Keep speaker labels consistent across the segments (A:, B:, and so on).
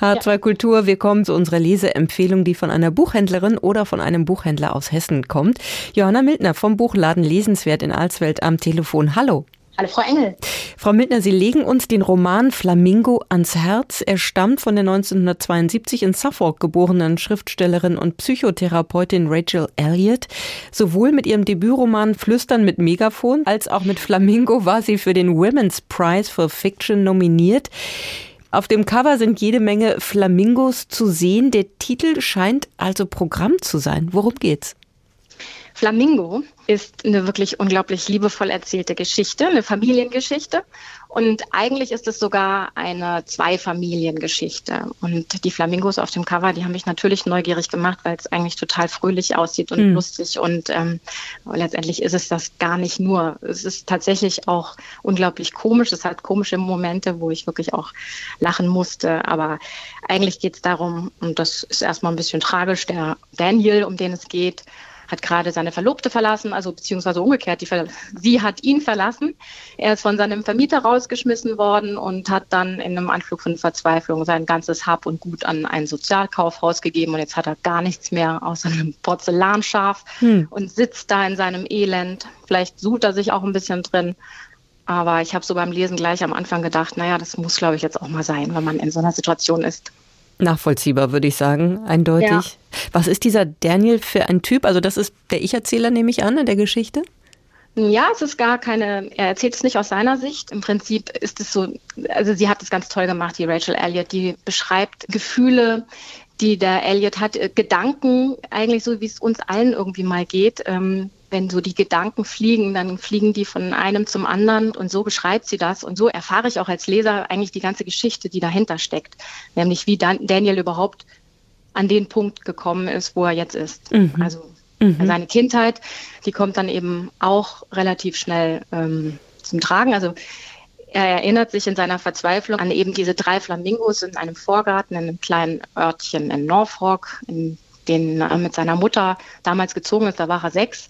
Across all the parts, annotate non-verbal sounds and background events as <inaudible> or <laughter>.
A: H2 Kultur, wir kommen zu unserer Leseempfehlung, die von einer Buchhändlerin oder von einem Buchhändler aus Hessen kommt. Johanna Mildner vom Buchladen Lesenswert in Alsfeld am Telefon. Hallo.
B: Hallo Frau Engel.
A: Frau Mildner, Sie legen uns den Roman Flamingo ans Herz. Er stammt von der 1972 in Suffolk geborenen Schriftstellerin und Psychotherapeutin Rachel Elliott. Sowohl mit ihrem Debütroman Flüstern mit Megafon als auch mit Flamingo war sie für den Women's Prize for Fiction nominiert. Auf dem Cover sind jede Menge Flamingos zu sehen. Der Titel scheint also Programm zu sein. Worum geht's?
B: Flamingo ist eine wirklich unglaublich liebevoll erzählte Geschichte, eine Familiengeschichte. Und eigentlich ist es sogar eine Zweifamiliengeschichte. Und die Flamingos auf dem Cover, die haben mich natürlich neugierig gemacht, weil es eigentlich total fröhlich aussieht und mhm. lustig. Und ähm, letztendlich ist es das gar nicht nur. Es ist tatsächlich auch unglaublich komisch. Es hat komische Momente, wo ich wirklich auch lachen musste. Aber eigentlich geht es darum, und das ist erstmal ein bisschen tragisch, der Daniel, um den es geht, hat gerade seine Verlobte verlassen, also beziehungsweise umgekehrt, die, sie hat ihn verlassen. Er ist von seinem Vermieter rausgeschmissen worden und hat dann in einem Anflug von Verzweiflung sein ganzes Hab und Gut an ein Sozialkaufhaus gegeben und jetzt hat er gar nichts mehr außer einem Porzellanschaf hm. und sitzt da in seinem Elend. Vielleicht sucht er sich auch ein bisschen drin. Aber ich habe so beim Lesen gleich am Anfang gedacht, naja, das muss, glaube ich, jetzt auch mal sein, wenn man in so einer Situation ist.
A: Nachvollziehbar, würde ich sagen, eindeutig. Ja. Was ist dieser Daniel für ein Typ? Also das ist der Ich-Erzähler, nehme ich an, in der Geschichte?
B: Ja, es ist gar keine, er erzählt es nicht aus seiner Sicht. Im Prinzip ist es so, also sie hat es ganz toll gemacht, die Rachel Elliott, die beschreibt Gefühle, die der Elliott hat, äh, Gedanken, eigentlich so, wie es uns allen irgendwie mal geht. Ähm, wenn so die Gedanken fliegen, dann fliegen die von einem zum anderen und so beschreibt sie das und so erfahre ich auch als Leser eigentlich die ganze Geschichte, die dahinter steckt, nämlich wie Dan Daniel überhaupt an den Punkt gekommen ist, wo er jetzt ist. Mhm. Also mhm. seine Kindheit, die kommt dann eben auch relativ schnell ähm, zum Tragen. Also er erinnert sich in seiner Verzweiflung an eben diese drei Flamingos in einem Vorgarten in einem kleinen Örtchen in Norfolk, in den er mit seiner Mutter damals gezogen ist, da war er sechs.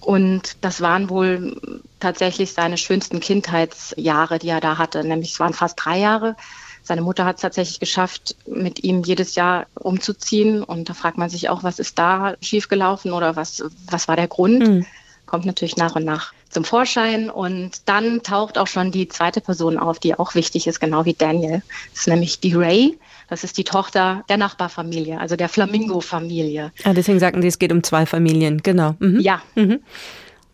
B: Und das waren wohl tatsächlich seine schönsten Kindheitsjahre, die er da hatte. Nämlich es waren fast drei Jahre. Seine Mutter hat es tatsächlich geschafft, mit ihm jedes Jahr umzuziehen. Und da fragt man sich auch, was ist da schiefgelaufen oder was, was war der Grund? Mhm. Kommt natürlich nach und nach zum Vorschein. Und dann taucht auch schon die zweite Person auf, die auch wichtig ist, genau wie Daniel. Das ist nämlich die Ray. Das ist die Tochter der Nachbarfamilie, also der Flamingo-Familie.
A: Ah, deswegen sagten Sie, es geht um zwei Familien, genau.
B: Mhm. Ja. Mhm.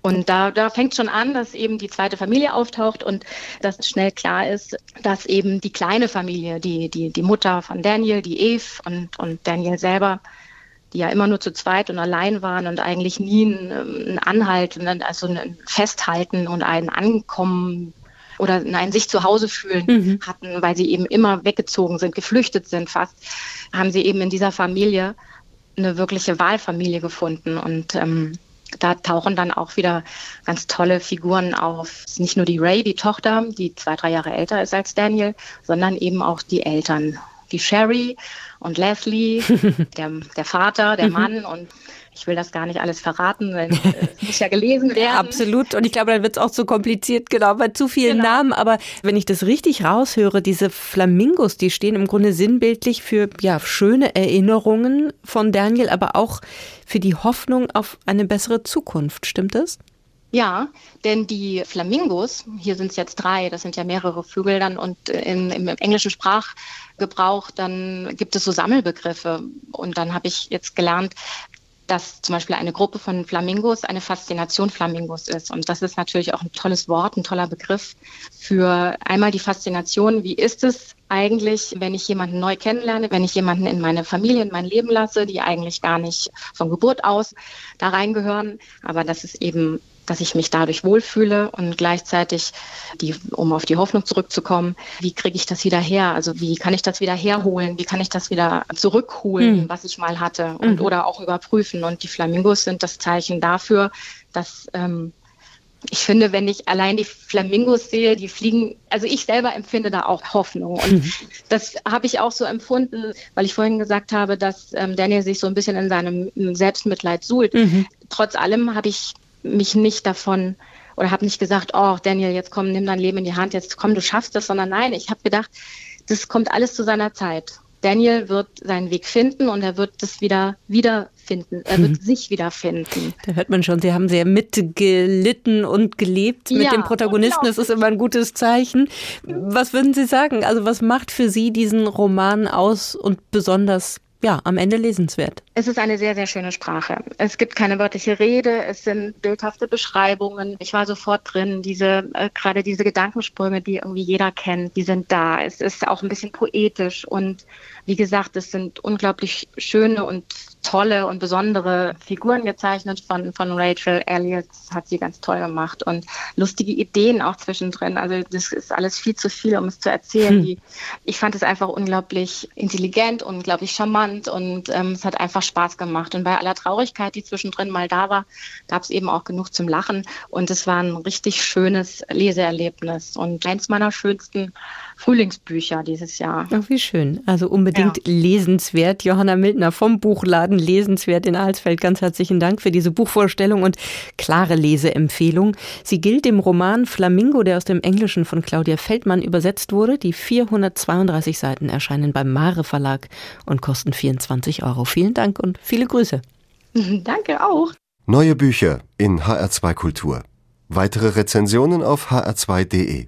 B: Und da, da fängt schon an, dass eben die zweite Familie auftaucht und dass schnell klar ist, dass eben die kleine Familie, die, die, die Mutter von Daniel, die Eve und, und Daniel selber, die ja immer nur zu zweit und allein waren und eigentlich nie ein, ein Anhalt, also ein Festhalten und ein Ankommen oder nein, sich zu Hause fühlen mhm. hatten, weil sie eben immer weggezogen sind, geflüchtet sind fast, haben sie eben in dieser Familie eine wirkliche Wahlfamilie gefunden. Und ähm, da tauchen dann auch wieder ganz tolle Figuren auf. Nicht nur die Ray, die Tochter, die zwei, drei Jahre älter ist als Daniel, sondern eben auch die Eltern. Die Sherry und Leslie, <laughs> der, der Vater, der mhm. Mann und ich will das gar nicht alles verraten, weil äh, es muss ja gelesen <laughs> werden.
A: Absolut. Und ich glaube, dann wird es auch zu kompliziert, genau, bei zu vielen genau. Namen. Aber wenn ich das richtig raushöre, diese Flamingos, die stehen im Grunde sinnbildlich für ja, schöne Erinnerungen von Daniel, aber auch für die Hoffnung auf eine bessere Zukunft. Stimmt das?
B: Ja, denn die Flamingos, hier sind es jetzt drei, das sind ja mehrere Vögel dann und in, im englischen Sprachgebrauch, dann gibt es so Sammelbegriffe. Und dann habe ich jetzt gelernt, dass zum Beispiel eine Gruppe von Flamingos eine Faszination Flamingos ist. Und das ist natürlich auch ein tolles Wort, ein toller Begriff für einmal die Faszination. Wie ist es eigentlich, wenn ich jemanden neu kennenlerne, wenn ich jemanden in meine Familie, in mein Leben lasse, die eigentlich gar nicht von Geburt aus da reingehören, aber das ist eben dass ich mich dadurch wohlfühle und gleichzeitig, die, um auf die Hoffnung zurückzukommen, wie kriege ich das wieder her? Also wie kann ich das wieder herholen? Wie kann ich das wieder zurückholen, mhm. was ich mal hatte und mhm. oder auch überprüfen? Und die Flamingos sind das Zeichen dafür, dass ähm, ich finde, wenn ich allein die Flamingos sehe, die fliegen, also ich selber empfinde da auch Hoffnung. Und mhm. das habe ich auch so empfunden, weil ich vorhin gesagt habe, dass ähm, Daniel sich so ein bisschen in seinem Selbstmitleid suhlt. Mhm. Trotz allem habe ich mich nicht davon oder habe nicht gesagt, oh Daniel, jetzt komm, nimm dein Leben in die Hand, jetzt komm, du schaffst das, sondern nein, ich habe gedacht, das kommt alles zu seiner Zeit. Daniel wird seinen Weg finden und er wird das wieder wiederfinden. Er wird mhm. sich wiederfinden.
A: Da hört man schon, Sie haben sehr mitgelitten und gelebt mit ja, dem Protagonisten. Das ist immer ein gutes Zeichen. Was würden Sie sagen? Also was macht für Sie diesen Roman aus und besonders ja, am Ende lesenswert.
B: Es ist eine sehr, sehr schöne Sprache. Es gibt keine wörtliche Rede, es sind bildhafte Beschreibungen. Ich war sofort drin, diese, äh, gerade diese Gedankensprünge, die irgendwie jeder kennt, die sind da. Es ist auch ein bisschen poetisch und wie gesagt, es sind unglaublich schöne und tolle und besondere Figuren gezeichnet von, von Rachel Elliott. Das hat sie ganz toll gemacht und lustige Ideen auch zwischendrin. Also das ist alles viel zu viel, um es zu erzählen. Hm. Ich fand es einfach unglaublich intelligent, unglaublich charmant und ähm, es hat einfach Spaß gemacht. Und bei aller Traurigkeit, die zwischendrin mal da war, gab es eben auch genug zum Lachen und es war ein richtig schönes Leseerlebnis und eins meiner schönsten Frühlingsbücher dieses Jahr.
A: Ach, wie schön. Also unbedingt ja. lesenswert. Johanna Mildner vom Buchladen Lesenswert in Alsfeld. Ganz herzlichen Dank für diese Buchvorstellung und klare Leseempfehlung. Sie gilt im Roman Flamingo, der aus dem Englischen von Claudia Feldmann übersetzt wurde. Die 432 Seiten erscheinen beim Mare Verlag und kosten 24 Euro. Vielen Dank und viele Grüße. <laughs>
B: Danke auch.
C: Neue Bücher in HR2 Kultur. Weitere Rezensionen auf hr2.de.